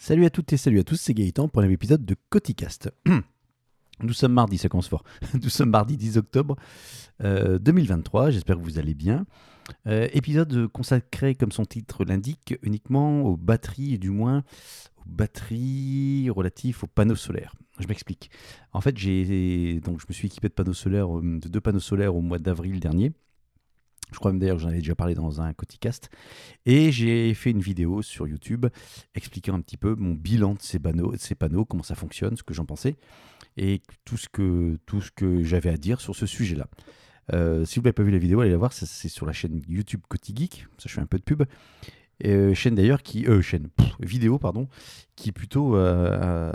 Salut à toutes et salut à tous, c'est Gaëtan pour un épisode de Coticast. Nous sommes mardi, ça commence fort. Nous sommes mardi 10 octobre euh, 2023, j'espère que vous allez bien. Euh, épisode consacré, comme son titre l'indique, uniquement aux batteries, du moins aux batteries relatives aux panneaux solaires. Je m'explique. En fait, j'ai donc je me suis équipé de panneaux solaires, euh, de deux panneaux solaires au mois d'avril dernier. Je crois même d'ailleurs que j'en avais déjà parlé dans un Coticast. Et j'ai fait une vidéo sur YouTube expliquant un petit peu mon bilan de ces panneaux, de ces panneaux comment ça fonctionne, ce que j'en pensais et tout ce que, tout ce que j'avais à dire sur ce sujet-là. Euh, si vous n'avez pas vu la vidéo, allez la voir, c'est sur la chaîne YouTube Cotigeek, ça je fais un peu de pub. Euh, chaîne d'ailleurs qui, euh, chaîne, vidéo pardon, qui plutôt a,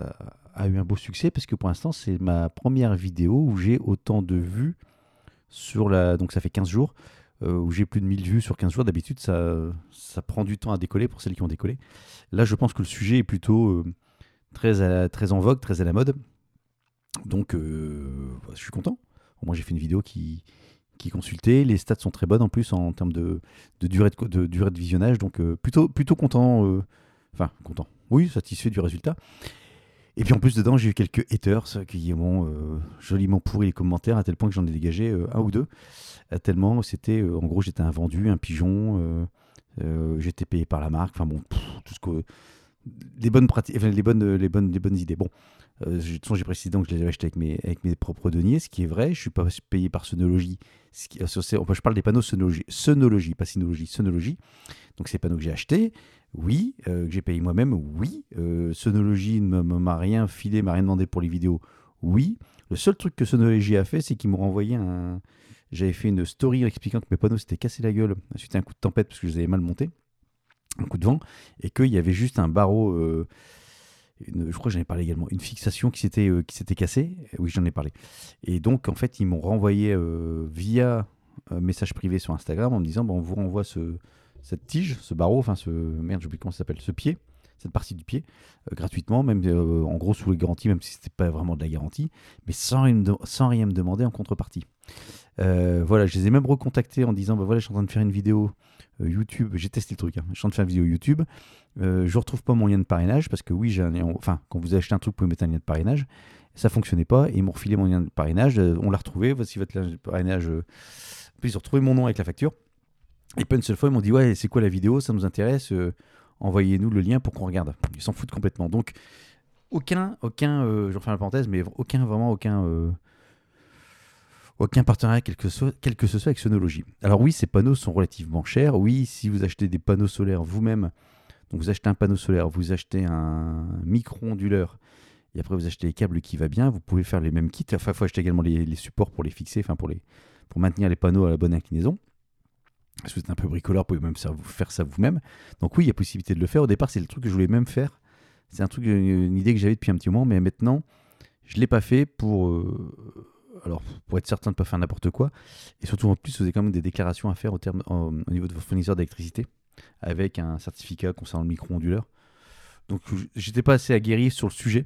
a eu un beau succès parce que pour l'instant c'est ma première vidéo où j'ai autant de vues sur la, donc ça fait 15 jours, où j'ai plus de 1000 vues sur 15 jours. D'habitude, ça, ça prend du temps à décoller pour celles qui ont décollé. Là, je pense que le sujet est plutôt euh, très, très en vogue, très à la mode. Donc, euh, je suis content. Moins, j'ai fait une vidéo qui, qui est consultée. Les stats sont très bonnes en plus en termes de, de durée, de, de durée de visionnage. Donc, euh, plutôt, plutôt content. euh, Enfin, content. Oui, satisfait du résultat. Et puis en plus dedans, j'ai eu quelques haters qui m'ont euh, joliment pourri les commentaires à tel point que j'en ai dégagé euh, un ou deux. À tellement c'était, euh, en gros, j'étais un vendu, un pigeon, euh, euh, j'étais payé par la marque. Enfin bon, tout ce que les bonnes pratiques, les bonnes, les bonnes, les bonnes idées. Bon, euh, de toute façon, j'ai précisé donc que je les avais achetés avec mes, avec mes propres deniers, ce qui est vrai. Je suis pas payé par Sonologie. Ce qui, je parle des panneaux Sonologie, Sonologie, pas Synologie, Sonologie. Donc ces panneaux que j'ai achetés, oui, euh, que j'ai payé moi-même, oui. Euh, Sonologie ne m'a- rien filé, m'a rien demandé pour les vidéos, oui. Le seul truc que Sonologie a fait, c'est qu'ils m'ont renvoyé un. J'avais fait une story expliquant que mes panneaux s'étaient cassé la gueule suite un coup de tempête parce que je les avais mal montés, un coup de vent, et qu'il y avait juste un barreau. euh, je crois que j'en ai parlé également, une fixation qui s'était euh, qui s'était cassée. Oui, j'en ai parlé. Et donc, en fait, ils m'ont renvoyé euh, via un message privé sur Instagram en me disant bon, on vous renvoie ce, cette tige, ce barreau, enfin ce merde, j'oublie comment ça s'appelle, ce pied, cette partie du pied, euh, gratuitement, même euh, en gros sous les garanties, même si c'était pas vraiment de la garantie, mais sans rien, me demander en contrepartie. Euh, voilà, je les ai même recontactés en disant bah voilà, je suis en train de faire une vidéo euh, YouTube, j'ai testé le truc, hein, je suis en train de faire une vidéo YouTube, euh, je retrouve pas mon lien de parrainage parce que oui, j'ai un enfin quand vous achetez un truc, vous pouvez mettre un lien de parrainage. Ça fonctionnait pas et ils m'ont refilé mon lien de parrainage. euh, on l'a retrouvé. Voici votre lien de parrainage. euh. Puis ils ont retrouvé mon nom avec la facture. Et pas une seule fois, ils m'ont dit Ouais, c'est quoi la vidéo? Ça nous intéresse. euh, Envoyez-nous le lien pour qu'on regarde. Ils s'en foutent complètement. Donc, aucun, aucun, euh, je refais la parenthèse, mais aucun, vraiment aucun, euh, aucun partenariat, quel que, ce soit avec Sonologie. Alors, oui, ces panneaux sont relativement chers. Oui, si vous achetez des panneaux solaires vous-même, donc vous achetez un panneau solaire, vous achetez un micro-onduleur, et après vous achetez les câbles qui va bien, vous pouvez faire les mêmes kits. Enfin, il faut acheter également les, supports pour les fixer, enfin, pour, les, pour maintenir les panneaux à la bonne inclinaison. Si vous êtes un peu bricoleur, vous pouvez même faire ça vous-même. Donc oui, il y a possibilité de le faire. Au départ, c'est le truc que je voulais même faire. C'est un truc, une idée que j'avais depuis un petit moment, mais maintenant, je ne l'ai pas fait pour, euh, alors, pour être certain de ne pas faire n'importe quoi. Et surtout, en plus, vous avez quand même des déclarations à faire au, niveau de vos fournisseurs d'électricité, avec un certificat concernant le micro-onduleur. Donc, j'étais pas assez aguerri sur le sujet.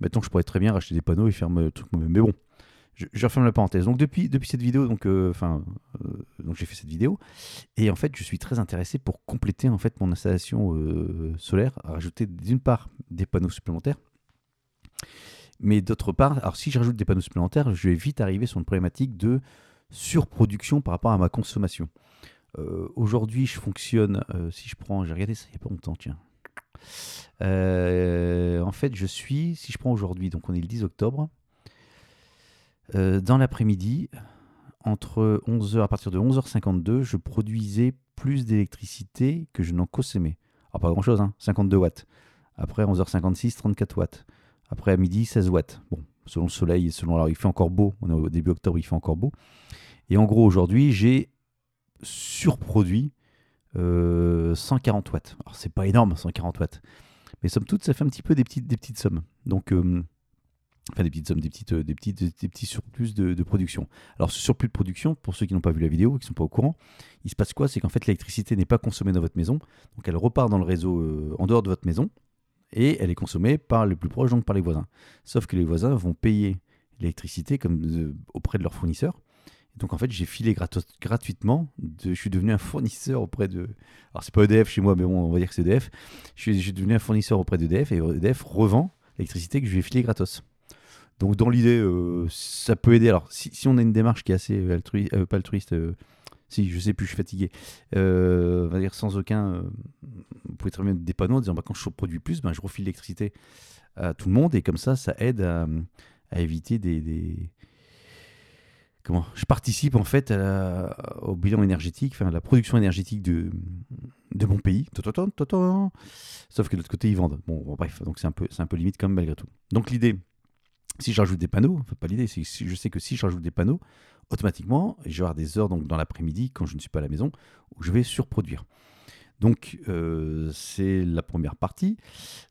Maintenant, je pourrais très bien racheter des panneaux et faire le truc moi-même. Mais bon, je, referme la parenthèse. Donc, depuis, cette vidéo, donc, euh, euh, donc j'ai fait cette vidéo. Et en fait, je suis très intéressé pour compléter en fait mon installation euh, solaire, rajouter d'une part des panneaux supplémentaires, mais d'autre part, alors si je rajoute des panneaux supplémentaires, je vais vite arriver sur une problématique de surproduction par rapport à ma consommation. Euh, Aujourd'hui, je fonctionne, euh, si je prends, j'ai regardé ça il n'y a pas longtemps, tiens. Euh, en fait, je suis, si je prends aujourd'hui, donc on est le 10 octobre, dans l'après-midi, entre 11h, à partir de 11h52, je produisais plus d'électricité que je n'en consommais. Alors pas grand-chose, hein, 52 watts. Après 11h56, 34 watts. Après à midi, 16 watts. Bon, selon le soleil, selon alors il fait encore beau. On est au début octobre, il fait encore beau. Et en gros, aujourd'hui, j'ai surproduit euh, 140 watts. Alors c'est pas énorme, 140 watts. Mais somme toute, ça fait un petit peu des petites, des petites sommes. Donc, euh, enfin des petites sommes, des, petites, euh, des, petites, des petits surplus de, de production. Alors ce surplus de production, pour ceux qui n'ont pas vu la vidéo, qui ne sont pas au courant, il se passe quoi? C'est qu'en fait l'électricité n'est pas consommée dans votre maison, donc elle repart dans le réseau euh, en dehors de votre maison, et elle est consommée par les plus proches, donc par les voisins. Sauf que les voisins vont payer l'électricité auprès de leurs fournisseurs, Donc en fait, j'ai filé gratuitement. Je suis devenu un fournisseur auprès de. Alors c'est pas EDF chez moi, mais bon, on va dire que c'est EDF. Je suis, devenu un fournisseur auprès d'EDF et EDF revend l'électricité que je lui ai filée gratos. Donc dans l'idée, euh, ça peut aider. Alors si, si, on a une démarche qui est assez altruiste, euh, pas altruiste, euh, si je sais plus, je suis fatigué. on va dire sans aucun. vous pouvez très bien des panneaux en disant bah, quand je produis plus, ben, je refile l'électricité à tout le monde et comme ça, ça aide à, éviter des comment je participe en fait au bilan énergétique, enfin la production énergétique de, de mon pays. Sauf que de l'autre côté, ils vendent. Bon, bref, donc c'est un peu, un peu limite même malgré tout. Donc l'idée, si j'ajoute des panneaux, enfin pas l'idée, c'est je sais que si je rajoute des panneaux, automatiquement, je vais avoir des heures donc dans l'après-midi quand je ne suis pas à la maison où je vais surproduire. Donc euh, c'est la première partie.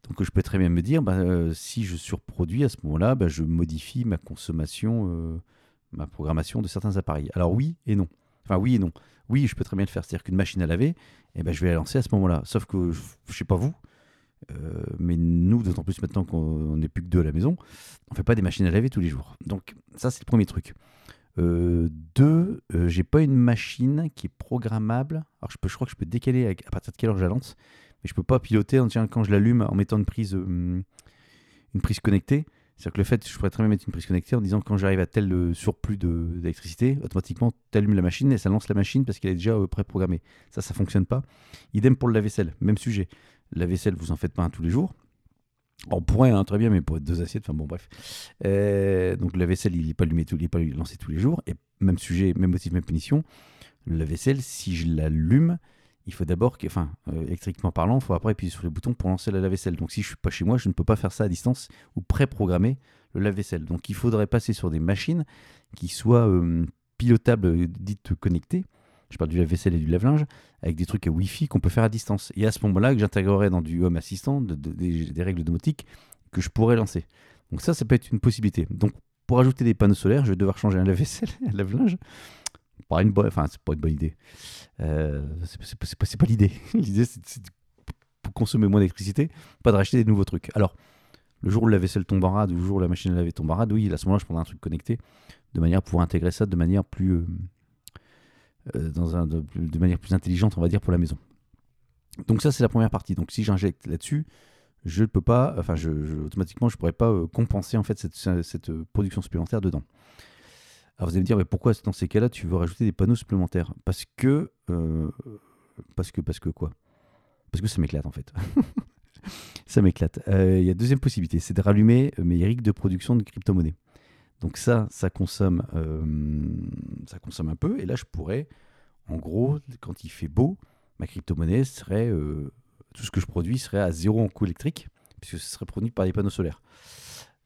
Donc je peux très bien me dire, bah, euh, si je surproduis à ce moment-là, bah, je modifie ma consommation euh, ma programmation de certains appareils. Alors oui et non. Enfin oui et non. Oui, je peux très bien le faire. C'est-à-dire qu'une machine à laver, eh ben, je vais la lancer à ce moment-là. Sauf que, je ne sais pas vous, mais nous, d'autant plus maintenant qu'on n'est plus que deux à la maison, on ne fait pas des machines à laver tous les jours. Donc ça, c'est le premier truc. Euh, deux, euh, j'ai pas une machine qui est programmable. Alors je, peux, je crois que je peux décaler à, partir de quelle heure je la lance, mais je peux pas piloter en, tiens, quand je l'allume en mettant une prise, une prise connectée. C'est-à-dire que le fait, je pourrais très bien mettre une prise connectée en disant quand j'arrive à tel euh, surplus d'électricité, automatiquement, tu allumes la machine et ça lance la machine parce qu'elle est déjà euh, pré-programmée. Ça, ça fonctionne pas. Idem pour le lave-vaisselle, même sujet. La vaisselle, vous en faites pas un tous les jours. On pourrait, hein, très bien, mais pour deux assiettes, enfin bon, bref. Euh, donc la vaisselle, il n'est pas allumé, il n'est pas lancé tous les jours. Et même sujet, même motif, même punition. La vaisselle, si je l'allume, il faut d'abord, enfin, euh, électriquement parlant, il faut après appuyer sur le bouton pour lancer la lave-vaisselle. Donc si je suis pas chez moi, je ne peux pas faire ça à distance ou pré-programmer le lave-vaisselle. Donc il faudrait passer sur des machines qui soient euh, pilotables, euh, dites connectées. Je parle du lave-vaisselle et du lave-linge, avec des trucs à Wi-Fi qu'on peut faire à distance. Et à ce moment-là, que j'intégrerai dans du Home Assistant des, règles domotiques que je pourrais lancer. Donc ça, ça peut être une possibilité. Donc pour ajouter des panneaux solaires, je vais devoir changer un lave-vaisselle, un lave-linge pas une bonne, enfin, c'est pas une bonne idée. Euh, c'est pas, l'idée. l'idée, c'est pour consommer moins d'électricité, pas de racheter des nouveaux trucs. Alors, le jour où la vaisselle tombe en rade, le jour où la machine à laver tombe en rade, oui, à ce moment-là, je prendrai un truc connecté, de manière à pouvoir intégrer ça de manière plus, euh, dans un, de, manière plus intelligente, on va dire, pour la maison. Donc ça, c'est la première partie. Donc si j'injecte là-dessus, je ne peux pas, enfin, automatiquement, je pourrais pas compenser en fait cette, cette production supplémentaire dedans. Alors vous allez me dire, mais pourquoi dans ces cas-là, tu veux rajouter des panneaux supplémentaires? Parce que, euh, parce que, parce que quoi? Parce que ça m'éclate en fait. ça m'éclate. Euh, il y a deuxième possibilité, c'est de rallumer mes rigs de production de crypto-monnaies. Donc ça, ça consomme, euh, ça consomme un peu. Et là, je pourrais, en gros, quand il fait beau, ma crypto-monnaie serait, tout ce que je produis serait à zéro en coût électrique, puisque ce serait produit par des panneaux solaires.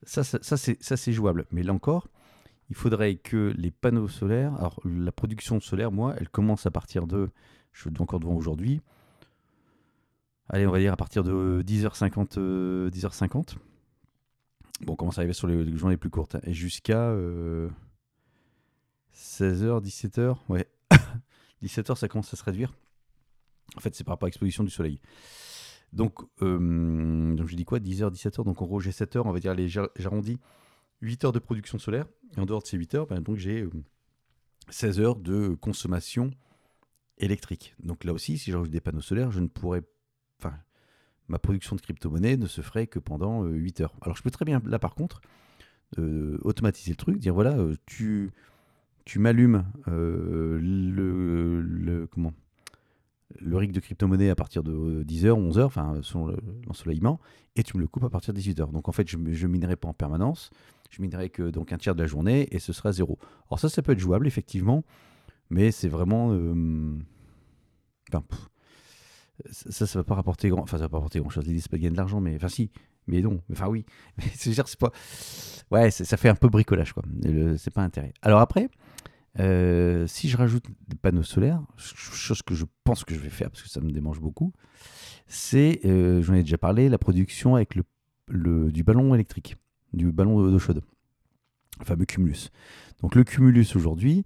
Ça, ça, ça c'est jouable. Mais là encore, il faudrait que les panneaux solaires, alors la production solaire, moi, elle commence à partir de, je suis encore devant aujourd'hui, allez, on va dire à partir de 10h50, 10h50. Euh, bon, on commence à arriver sur les, journées plus courtes, hein, et jusqu'à 16h, 17h, ouais, 17h, ça commence à se réduire. En fait, c'est par rapport à l'exposition du soleil. Donc, euh, je dis quoi? 10h, 17h, donc en gros, j'ai 7 h on va dire, les j'arrondis 8 heures de production solaire. Et en dehors de ces 8 heures, ben, donc j'ai 16 euh, heures de consommation électrique. Donc là aussi, si j'ajoute des panneaux solaires, je ne pourrais. Ma production de crypto-monnaie ne se ferait que pendant 8 euh, heures. Alors je peux très bien, là par contre, euh, automatiser le truc, dire voilà, tu, tu m'allumes le, comment le rig de crypto-monnaie à partir de 10h, 11h, enfin, selon l'ensoleillement, et tu me le coupes à partir de 18h. Donc en fait, je ne minerai pas en permanence, je minerai que donc un tiers de la journée, et ce sera zéro. Alors ça, ça peut être jouable, effectivement, mais c'est vraiment... Euh, ça, ça va pas rapporter grand... Enfin, ça va pas rapporter grand-chose. L'idée, c'est pas de gagner de l'argent, mais... Enfin, si, mais non. Enfin, oui. Mais c'est pas... Ouais, ça fait un peu bricolage, quoi. C'est pas intérêt. Alors après... Euh, si je rajoute des panneaux solaires, chose que je pense que je vais faire parce que ça me démange beaucoup, c'est, euh, j'en ai déjà parlé, la production avec le, du ballon électrique, du ballon d'eau chaude, le fameux cumulus. Donc le cumulus aujourd'hui,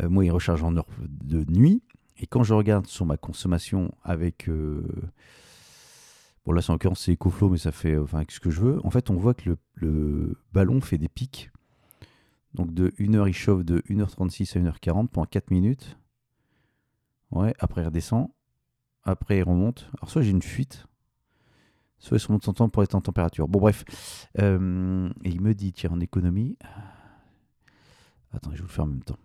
euh, moi il recharge en heure de nuit, et quand je regarde sur ma consommation avec... bon là c'est en c'est EcoFlow, mais ça fait enfin, ce que je veux, en fait on voit que le, le ballon fait des pics Donc de 1h, il chauffe de 1h36 à 1h40 pendant 4 minutes. Ouais, après il redescend. Après il remonte. Alors soit j'ai une fuite, soit il se remonte son temps pour être en température. Bon bref. Euh, et il me dit, tiens, en économie... Attends, je vais vous le faire en même temps.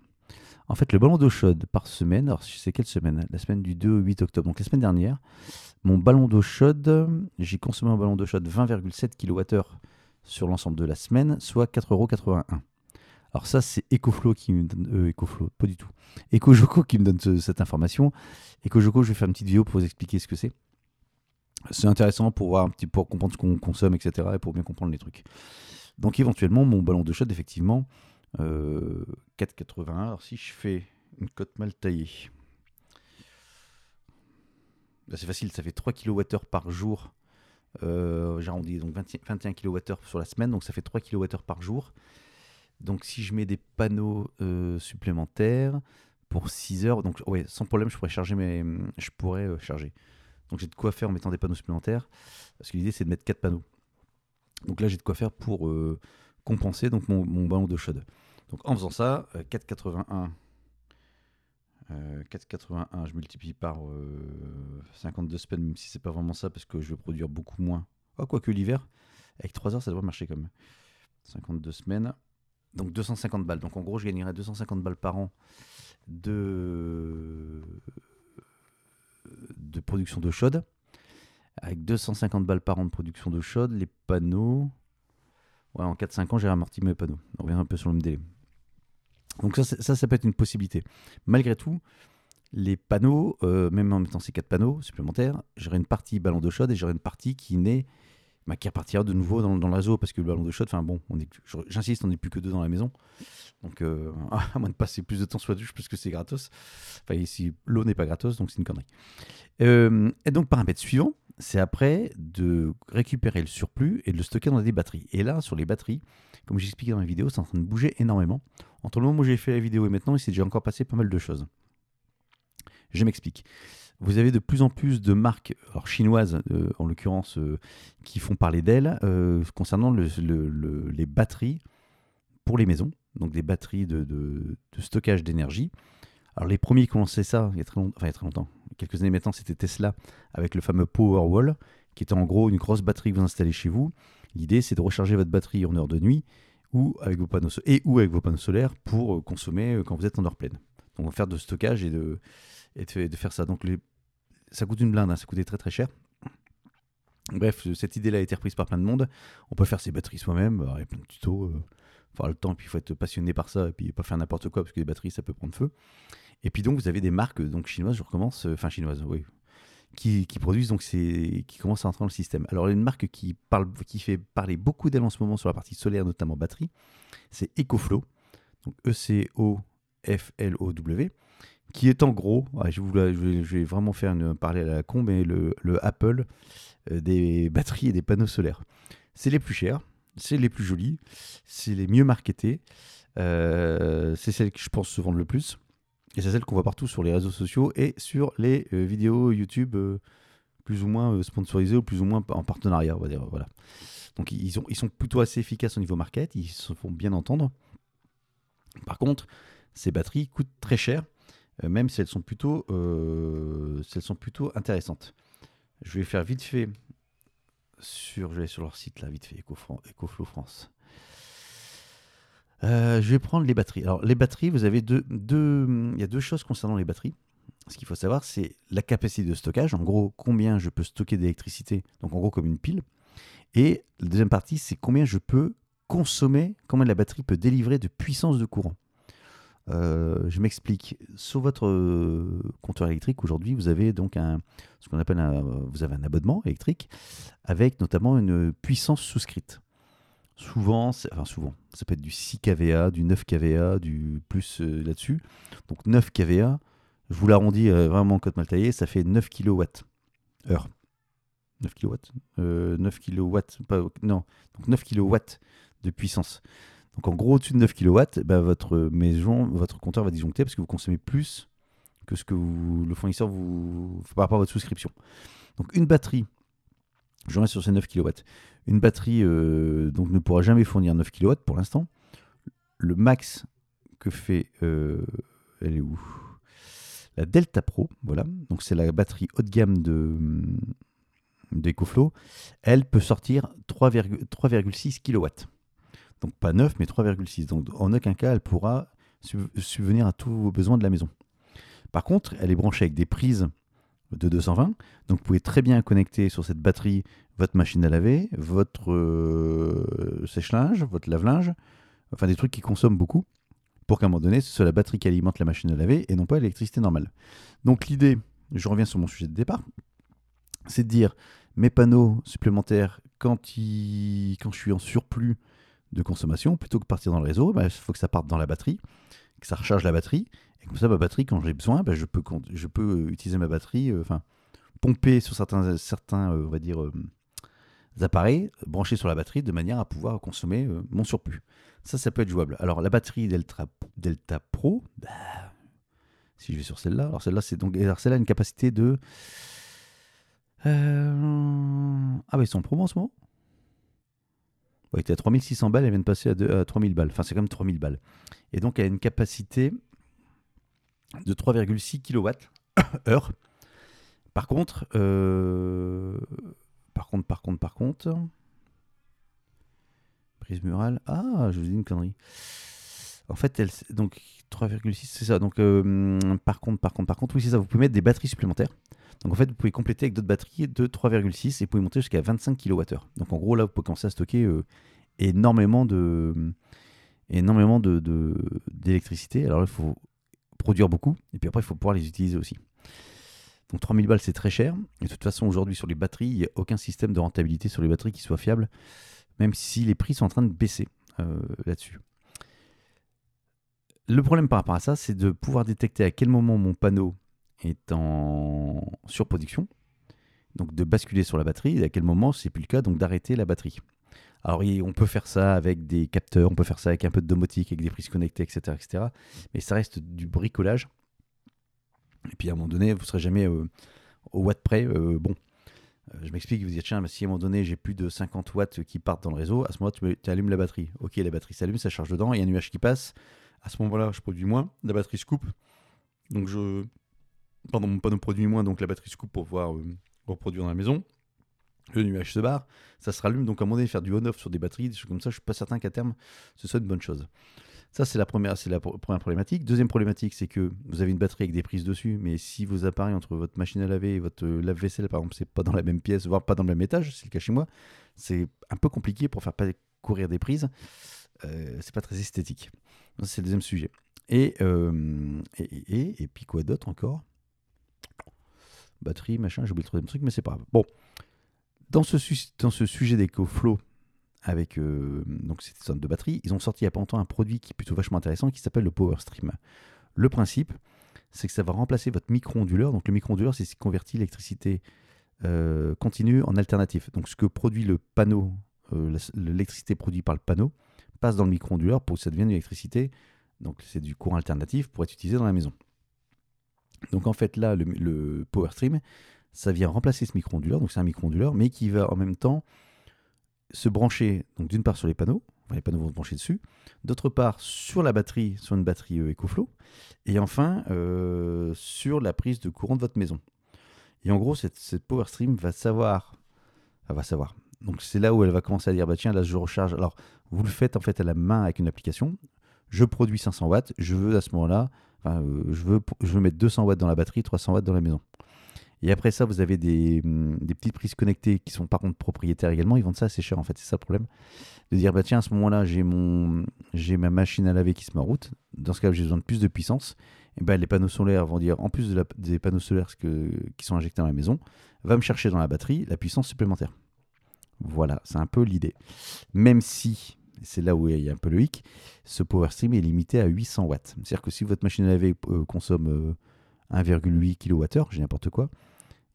En fait, le ballon d'eau chaude par semaine, alors je sais quelle semaine La semaine du 2 au 8 octobre. Donc la semaine dernière, mon ballon d'eau chaude, j'ai consommé un ballon d'eau chaude 20,7 kWh sur l'ensemble de la semaine, soit 4,81€. Alors ça, c'est EcoFlow qui me donne... Euh, pas du tout. EcoJoco qui me donne cette information. EcoJoco, je vais faire une petite vidéo pour vous expliquer ce que c'est. C'est intéressant pour voir un petit pour comprendre ce qu'on consomme, etc. et pour bien comprendre les trucs. Donc éventuellement, mon ballon d'eau chaude, effectivement, 4,81. Euh, Alors si je fais une cote mal taillée, bah, c'est facile, ça fait 3 kWh par jour. Euh, J'arrondis donc 21 kWh sur la semaine, donc ça fait 3 kWh par jour. Donc si je mets des panneaux euh, supplémentaires pour 6 heures, donc sans problème, je pourrais charger mes, je pourrais euh, charger. Donc j'ai de quoi faire en mettant des panneaux supplémentaires, parce que l'idée c'est de mettre 4 panneaux. Donc là j'ai de quoi faire pour compenser donc mon, mon ballon de chaude. Donc en faisant ça, 4,81, euh, 4,81, euh, je multiplie par 52 euh, semaines, même si c'est pas vraiment ça, parce que je vais produire beaucoup moins. Oh, quoique l'hiver, avec 3 heures, ça devrait marcher quand même. 52 semaines, donc 250 balles. Donc en gros, je gagnerais 250 balles par an de, de production d'eau chaude. Avec 250 balles par an de production d'eau chaude, les panneaux. Ouais, en 4-5 ans, j'ai amorti mes panneaux. On revient un peu sur le même délai. Donc ça, ça, peut être une possibilité. Malgré tout, les panneaux, euh, même en mettant ces quatre panneaux supplémentaires, j'aurai une partie ballon d'eau chaude et j'aurai une partie qui n'est bah, qui repartira de nouveau dans, dans, le réseau parce que le ballon d'eau chaude, enfin bon, j'insiste, on n'est plus que deux dans la maison. Donc, euh, à moins de passer plus de temps sur la douche parce que c'est gratos. Enfin, ici, l'eau n'est pas gratos, donc c'est une connerie. Euh, et donc, paramètre suivant, c'est après de récupérer le surplus et de le stocker dans des batteries. Et là, sur les batteries, comme j'expliquais dans la vidéo, c'est en train de bouger énormément. Entre le moment où j'ai fait la vidéo et maintenant, il s'est déjà encore passé pas mal de choses. Je m'explique. Vous avez de plus en plus de marques chinoises, euh, en l'occurrence, euh, qui font parler d'elles euh, concernant les batteries pour les maisons, donc des batteries de, stockage d'énergie. Alors les premiers qui ont lancé ça il y a très, longtemps, enfin, il y a très longtemps, quelques années maintenant, c'était Tesla avec le fameux Powerwall, qui était en gros une grosse batterie que vous installez chez vous. L'idée, c'est de recharger votre batterie en heure de nuit ou avec vos panneaux et ou avec vos panneaux solaires pour euh, consommer euh, quand vous êtes en heure pleine. Donc faire de stockage et de, et de, faire ça. Donc les, ça coûte une blinde, hein, ça coûtait très très cher. Bref, cette idée-là a été reprise par plein de monde. On peut faire ses batteries soi-même, il y a plein de tutos. Euh, avoir le temps, puis il faut être passionné par ça, et puis pas faire n'importe quoi, parce que les batteries, ça peut prendre feu. Et puis donc, vous avez des marques donc chinoises, je recommence, enfin chinoises, oui, qui, produisent, donc c'est qui commencent à entrer dans le système. Alors, une marque qui, parle, qui fait parler beaucoup d'elle en ce moment sur la partie solaire, notamment batterie, c'est EcoFlow, donc E-C-O-F-L-O-W, qui est en gros, je, vais, vraiment faire une parler à la con, mais le, Apple euh, des batteries et des panneaux solaires. C'est les plus chers, c'est les plus jolis, c'est les mieux marketés, euh, c'est celles que je pense se vendent le plus. Et c'est celle qu'on voit partout sur les réseaux sociaux et sur les euh, vidéos YouTube euh, plus ou moins euh, sponsorisées ou plus ou moins en partenariat, on va dire. Voilà. Donc ils, ont, ils sont plutôt assez efficaces au niveau market, ils se font bien entendre. Par contre, ces batteries coûtent très cher, même si elles sont plutôt, sont plutôt intéressantes. Je vais faire vite fait sur, je vais sur leur site là, vite fait, EcoFlow France. Euh, je vais prendre les batteries. Alors, les batteries, vous avez deux, deux, il y a deux choses concernant les batteries. Ce qu'il faut savoir, c'est la capacité de stockage. En gros, combien je peux stocker d'électricité, donc en gros comme une pile. Et la deuxième partie, c'est combien je peux consommer, combien la batterie peut délivrer de puissance de courant. Euh, je m'explique. Sur votre euh, compteur électrique, aujourd'hui, vous avez donc ce qu'on appelle vous avez un abonnement électrique avec notamment une puissance souscrite. Souvent, enfin souvent, ça peut être du 6 kVA, du 9 kVA, du plus euh, là-dessus. Donc 9 kVA, je vous l'arrondis euh, vraiment en code mal taillé, ça fait 9 kWh. Heure. 9 kW 9 kW, non, donc 9 kW de puissance. Donc en gros, au-dessus de 9 kW, bah, votre maison, votre compteur va disjoncter parce que vous consommez plus que ce que le fournisseur vous par rapport à votre souscription. Donc une batterie je reste sur ces 9 kW. Une batterie euh, donc ne pourra jamais fournir 9 kW pour l'instant. le max que fait. euh, elle est où? La Delta Pro, voilà. Donc c'est la batterie haut de gamme de d'EcoFlow. Elle peut sortir 3,6 3,6 kW. Donc pas 9, mais 3,6. Donc en aucun cas, elle pourra sub- subvenir à tous vos besoins de la maison. Par contre, elle est branchée avec des prises de 220. Donc vous pouvez très bien connecter sur cette batterie votre machine à laver, votre euh, sèche-linge, votre lave-linge, enfin des trucs qui consomment beaucoup, pour qu'à un moment donné, ce soit la batterie qui alimente la machine à laver et non pas l'électricité normale. Donc l'idée, je reviens sur mon sujet de départ, c'est de dire mes panneaux supplémentaires quand, ils- quand je suis en surplus de consommation, plutôt que partir dans le réseau, bah, il faut que ça parte dans la batterie, que ça recharge la batterie, et comme ça, ma batterie, quand j'ai besoin, bah, je, peux, je peux utiliser ma batterie, euh, enfin, pomper sur certains, certains euh, on va dire, euh, appareils, euh, branchés sur la batterie, de manière à pouvoir consommer euh, mon surplus. Ça, ça peut être jouable. Alors, la batterie Delta, Delta Pro, bah, si je vais sur celle-là, alors celle-là, c'est donc, alors celle-là a une capacité de. Euh, Ah, bah, ils sont en promo en ce moment Il était à 3600 balles, elle vient de passer à, deux- à 3000 balles. Enfin, c'est même 3000 balles. Et donc, elle a une capacité de 3,6 kWh. Par contre, euh, par contre, par contre, par contre, prise murale. Ah, je vous dis une connerie. En fait, elle, donc 3,6, c'est ça. Donc, euh, par contre, par contre, par contre, oui, c'est ça. Vous pouvez mettre des batteries supplémentaires. Donc, en fait, vous pouvez compléter avec d'autres batteries de 3,6 et vous pouvez monter jusqu'à 25 kWh. Donc, en gros, là, vous pouvez commencer à stocker euh, énormément de d'électricité. Alors là, il faut produire beaucoup et puis après, il faut pouvoir les utiliser aussi. Donc 3000 balles, c'est très cher. Et de toute façon, aujourd'hui, sur les batteries, il n'y a aucun système de rentabilité sur les batteries qui soit fiable, même si les prix sont en train de baisser euh, là-dessus. Le problème par rapport à ça, c'est de pouvoir détecter à quel moment mon panneau est en surproduction, donc de basculer sur la batterie, et à quel moment c'est plus le cas, donc d'arrêter la batterie. Alors on peut faire ça avec des capteurs, on peut faire ça avec un peu de domotique, avec des prises connectées, etc., etc. Mais ça reste du bricolage. Et puis à un moment donné, vous ne serez jamais euh, au watt près. euh, bon, Euh, je m'explique, vous dites, tiens, mais si à un moment donné j'ai plus de 50 watts qui partent dans le réseau, à ce moment-là, tu allumes la batterie. Ok, la batterie s'allume, ça charge dedans, il y a un nuage qui passe. À ce moment-là, je produis moins, la batterie se coupe. Donc je. Pardon, mon panneau produit moins, donc la batterie se coupe pour pouvoir euh, reproduire dans la maison. Le nuage se barre, ça se rallume. Donc à un moment donné, faire du on-off sur des batteries, des choses comme ça, je suis pas certain qu'à terme, ce soit une bonne chose. Ça, c'est la première, c'est la première problématique. Deuxième problématique, c'est que vous avez une batterie avec des prises dessus, mais si vos appareils entre votre machine à laver et votre euh, lave-vaisselle, par exemple, c'est pas dans la même pièce, voire pas dans le même étage, c'est le cas chez moi, c'est un peu compliqué pour faire pas courir des prises. Euh, c'est pas très esthétique. C'est le deuxième sujet. Et, euh, et, et, et- puis quoi d'autre encore? Batterie, machin, j'ai oublié le troisième truc, mais c'est pas grave. Bon, dans ce, dans ce sujet d'EcoFlow, avec euh, donc cette sorte de batterie, ils ont sorti il y a pas longtemps un produit qui est plutôt vachement intéressant qui s'appelle le Power Stream. Le principe, c'est que ça va remplacer votre micro-onduleur. Donc le micro-onduleur, c'est ce qui convertit l'électricité euh, continue en alternatif. Donc ce que produit le panneau, l'électricité produite par le panneau, passe dans le micro-onduleur pour que ça devienne de l'électricité. Donc c'est du courant alternatif pour être utilisé dans la maison. Donc en fait là, le, le Power Stream, ça vient remplacer ce micro-onduleur. Donc c'est un micro-onduleur, mais qui va en même temps se brancher, donc d'une part sur les panneaux, les panneaux vont se brancher dessus, d'autre part sur la batterie, sur une batterie euh, EcoFlow, et enfin euh, sur la prise de courant de votre maison. Et en gros, cette, cette Power Stream va savoir, elle va savoir. Donc c'est là où elle va commencer à dire, bah tiens, là je recharge. Alors vous le faites en fait à la main avec une application. Je produis 500 watts, je veux à ce moment-là, euh, je, veux, je veux mettre 200 watts dans la batterie, 300 watts dans la maison. Et après ça, vous avez des, hum, des petites prises connectées qui sont par contre propriétaires également. Ils vendent ça assez cher en fait, c'est ça le problème. De dire, bah tiens, à ce moment-là, j'ai ma machine à laver qui se met en route. Dans ce cas, j'ai besoin de plus de puissance. Et ben, les panneaux solaires vont dire, en plus des panneaux solaires que- qui sont injectés dans la maison, va me chercher dans la batterie la puissance supplémentaire. Voilà, c'est un peu l'idée. Même si, c'est là où il y a un peu le hic, ce Power Stream est limité à 800 watts. C'est-à-dire que si votre machine à laver euh, consomme euh, 1,8 kWh, j'ai n'importe quoi,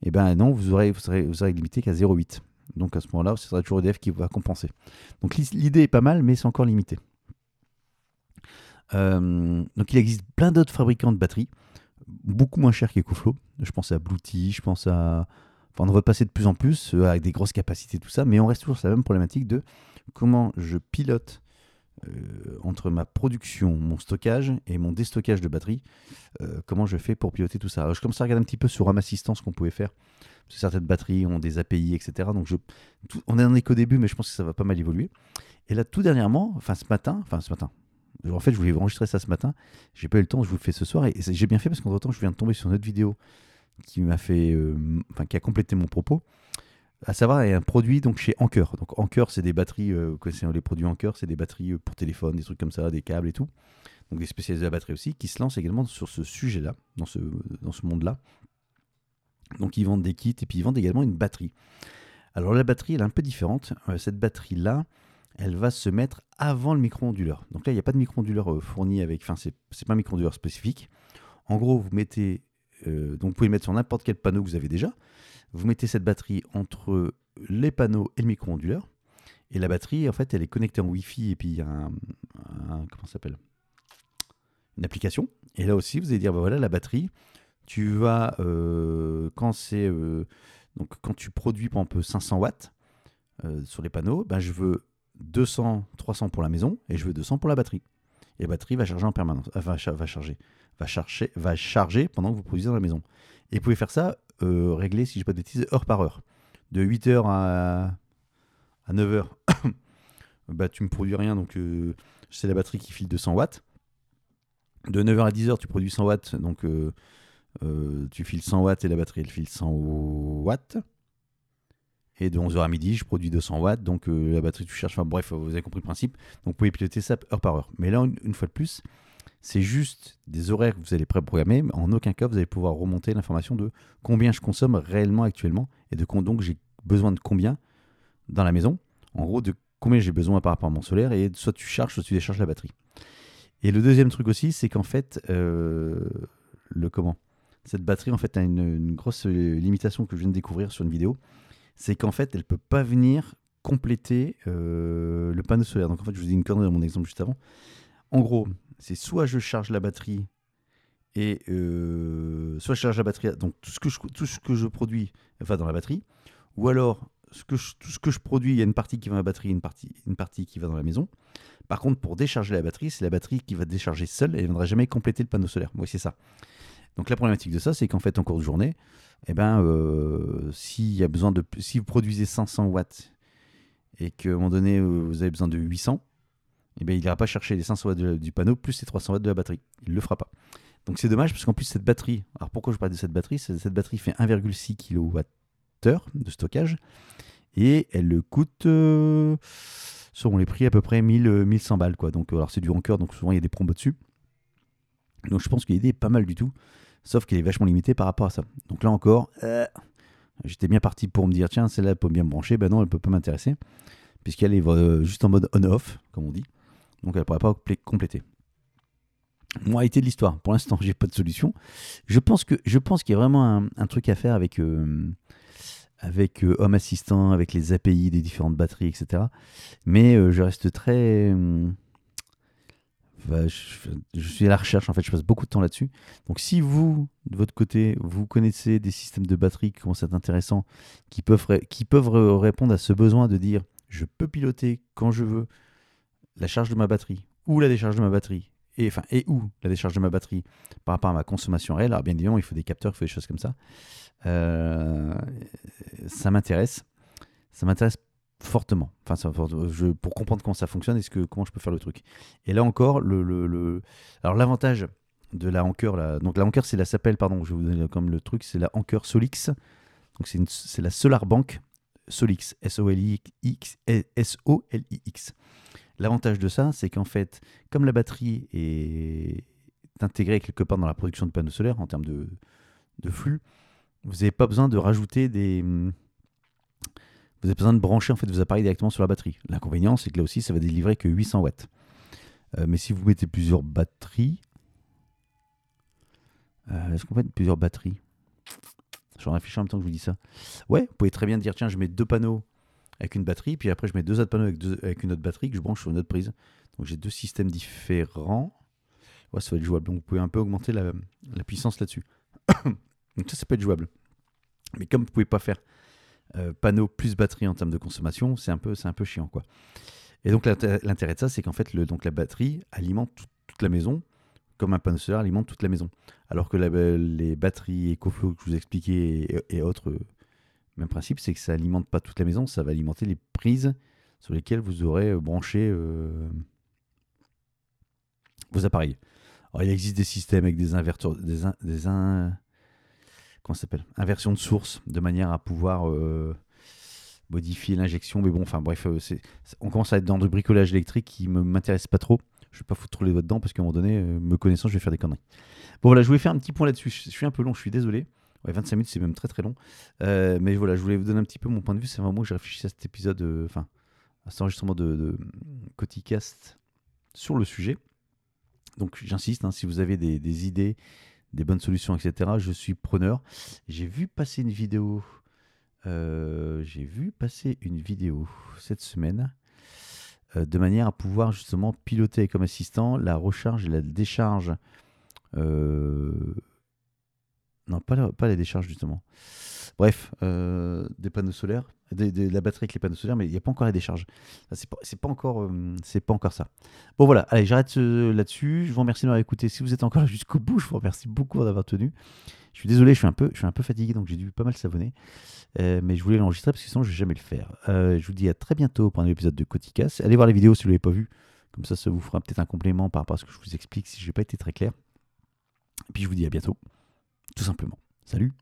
et ben non, vous aurez, serez, limité qu'à 0,8. Donc à ce moment-là, ce sera toujours EDF qui va compenser. Donc l'idée est pas mal, mais c'est encore limité. Euh, donc il existe plein d'autres fabricants de batteries, beaucoup moins chers qu'EcoFlow. Je pense à Bluetooth, je pense à... Enfin, on va de plus en plus euh, avec des grosses capacités, tout ça, mais on reste toujours sur la même problématique de comment je pilote euh, entre ma production, mon stockage et mon déstockage de batterie, euh, comment je fais pour piloter tout ça. Je commence à regarder un petit peu sur Home Assistant ce qu'on pouvait faire. Parce que certaines batteries ont des API, etc. Donc je, on en est qu'au début, mais je pense que ça va pas mal évoluer. Et là, tout dernièrement, enfin ce matin, enfin ce matin, en fait, je voulais enregistrer ça ce matin. J'ai pas eu le temps, je vous le fais ce soir. Et j'ai bien fait parce qu'entre temps, je viens de tomber sur une autre vidéo qui m'a fait, euh, enfin, qui a complété mon propos. À savoir, a un produit donc chez Anker. Donc Anker, c'est des batteries, euh, vous connaissez les produits Anker, c'est des batteries euh, pour téléphone, des trucs comme ça, des câbles et tout. Donc des spécialistes de la batterie aussi, qui se lancent également sur ce sujet-là, dans ce, dans ce monde-là. Donc ils vendent des kits et puis ils vendent également une batterie. Alors la batterie, elle est un peu différente. cette batterie-là, elle va se mettre avant le micro-onduleur. Donc là, il n'y a pas de micro-onduleur euh, fourni avec. Enfin, c'est, pas un micro-onduleur spécifique. En gros, vous mettez. Euh, donc, vous pouvez mettre sur n'importe quel panneau que vous avez déjà. Vous mettez cette batterie entre les panneaux et le micro-onduleur. Et la batterie, en fait, elle est connectée en Wi-Fi et puis il y a un. comment s'appelle? Une application. Et là aussi, vous allez dire bah voilà, la batterie, tu vas. Euh, quand c'est. donc, quand tu produis, par exemple, 500 watts sur les panneaux, ben, je veux 200, 300 pour la maison et je veux 200 pour la batterie. Et la batterie va charger en permanence, euh, va, va, charger, va charger, va charger pendant que vous produisez dans la maison. Et vous pouvez faire ça, euh, régler, si je ne pas de bêtises, heure par heure. De 8h à, à 9h, bah, tu me produis rien, donc euh, c'est la batterie qui file 200 watts. De 9h à 10h, tu produis 100 watts, donc tu files 100 watts et la batterie elle file 100 watts. Et de 11h à midi, je produis 200 watts, donc euh, la batterie tu cherches, enfin bref, vous avez compris le principe. Donc vous pouvez piloter ça heure par heure. Mais là, une, fois de plus, c'est juste des horaires que vous allez pré-programmer, mais en aucun cas vous allez pouvoir remonter l'information de combien je consomme réellement actuellement et de donc j'ai besoin de combien dans la maison. En gros, de combien j'ai besoin par rapport à mon solaire et soit tu charges, soit tu décharges la batterie. Et le deuxième truc aussi, c'est qu'en fait, euh, le comment? Cette batterie, en fait, a une, grosse limitation que je viens de découvrir sur une vidéo c'est qu'en fait, elle ne peut pas venir compléter euh, le panneau solaire. Donc en fait, je vous dis une connerie dans mon exemple juste avant. En gros, c'est soit je charge la batterie et euh, soit je charge la batterie, donc tout ce que je, produis va dans la batterie, ou alors tout ce que je produis, il y a une partie qui va dans la batterie, une partie, une partie qui va dans la maison. Par contre, pour décharger la batterie, c'est la batterie qui va décharger seule et elle ne viendra jamais compléter le panneau solaire. Moi, c'est ça. Donc la problématique de ça, c'est qu'en fait, en cours de journée, eh ben, euh, de, si vous produisez 500 watts et qu'à un moment donné, vous avez besoin de 800, eh ben, il n'ira pas chercher les 500 watts du panneau plus les 300 watts de la batterie. Il ne le fera pas. Donc c'est dommage parce qu'en plus, cette batterie, alors pourquoi je parle de cette batterie? Cette batterie fait 1,6 kWh de stockage et elle coûte, euh, selon les prix, à peu près 1000, 1100 balles. Quoi. Donc, alors c'est du rancœur, donc souvent il y a des promos dessus. Donc je pense qu'il est pas mal du tout. Sauf qu'il est vachement limité par rapport à ça. Donc là encore, euh, j'étais bien parti pour me dire tiens, celle-là peut bien me brancher. Ben non, elle peut pas m'intéresser. Puisqu'elle est euh, juste en mode on-off, comme on dit. Donc elle ne pourrait pas compléter. Moralité de l'histoire. Pour l'instant, j'ai pas de solution. Je pense qu'il y a vraiment un, truc à faire avec euh, avec Home Assistant, avec les API des différentes batteries, etc. Mais je reste très je, suis à la recherche, en fait, je passe beaucoup de temps là-dessus. Donc, si vous, de votre côté, vous connaissez des systèmes de batterie qui commencent être intéressants, qui peuvent, qui peuvent répondre à ce besoin de dire je peux piloter quand je veux la charge de ma batterie ou la décharge de ma batterie, et, enfin, et où la décharge de ma batterie par rapport à ma consommation réelle. Alors, bien évidemment, il faut des capteurs, il faut des choses comme ça. Euh, ça m'intéresse. Ça m'intéresse fortement. Enfin, ça, je, pour comprendre comment ça fonctionne et ce que, comment je peux faire le truc. Et là encore, le, le, alors l'avantage de la Anker, la, donc la Anker, c'est la s'appelle, pardon, je vais vous donner comme le truc, c'est la Anker Solix. Donc c'est la Solar Bank Solix, S-O-L-I-X, S-O-L-I-X. L'avantage de ça, c'est qu'en fait, comme la batterie est intégrée quelque part dans la production de panneaux solaires en termes de, flux, vous n'avez pas besoin de rajouter des, vous avez besoin de brancher en fait vos appareils directement sur la batterie. L'inconvénient, c'est que là aussi, ça va délivrer que 800 watts. Euh, mais si vous mettez plusieurs batteries, euh, est-ce qu'on peut mettre plusieurs batteries? Je réfléchis en même temps que je vous dis ça. Ouais, vous pouvez très bien dire tiens, je mets deux panneaux avec une batterie, puis après je mets deux autres panneaux avec, avec une autre batterie que je branche sur une autre prise. Donc j'ai deux systèmes différents. Ouais, ça va être jouable. Donc vous pouvez un peu augmenter la, la puissance là-dessus. Donc ça, ça peut être jouable. Mais comme vous pouvez pas faire euh, panneau plus batterie en termes de consommation, c'est un peu, c'est un peu chiant quoi. Et donc l'intérêt de ça, c'est qu'en fait, le, donc, la batterie alimente toute la maison, comme un panneau solaire alimente toute la maison. Alors que les batteries EcoFlow que je vous expliquais et, autres, même principe, c'est que ça alimente pas toute la maison, ça va alimenter les prises sur lesquelles vous aurez euh, branché euh, vos appareils. Alors, il existe des systèmes avec des inverteurs, des, des comment s'appelle? Inversion de source, de manière à pouvoir euh, modifier l'injection. Mais bon, enfin bref, on commence à être dans du bricolage électrique qui ne m'intéresse pas trop. Je vais pas foutre trop les doigts dedans parce qu'à un moment donné, me connaissant, je vais faire des conneries. Bon voilà, je voulais faire un petit point là-dessus. Je suis un peu long, je suis désolé. Ouais, 25 minutes, c'est même très très long. mais voilà, je voulais vous donner un petit peu mon point de vue. C'est vraiment que j'ai réfléchi à cet épisode, enfin, à cet enregistrement de, Coticast sur le sujet. Donc j'insiste, hein, si vous avez des, idées, des bonnes solutions, etc., je suis preneur. J'ai vu passer une vidéo. Euh, j'ai vu passer une vidéo cette semaine euh, de manière à pouvoir justement piloter comme assistant la recharge et la décharge. Euh, non, pas la, pas la décharge justement. Bref, des panneaux solaires de, la batterie avec les panneaux solaires, mais il n'y a pas encore la décharge. C'est pas, pas, encore, euh, pas encore ça. Bon voilà, allez, j'arrête euh, là-dessus. Je vous remercie d'avoir écouté. Si vous êtes encore jusqu'au bout, je vous remercie beaucoup d'avoir tenu. Je suis désolé, je suis un peu, je suis un peu fatigué, donc j'ai dû pas mal savonner. Euh, mais je voulais l'enregistrer parce que sinon je vais jamais le faire. je vous dis à très bientôt pour un épisode de Coticas. Allez voir les vidéos si vous ne l'avez pas vu. Comme ça, ça vous fera peut-être un complément par rapport à ce que je vous explique si je n'ai pas été très clair. Et puis je vous dis à bientôt, tout simplement. Salut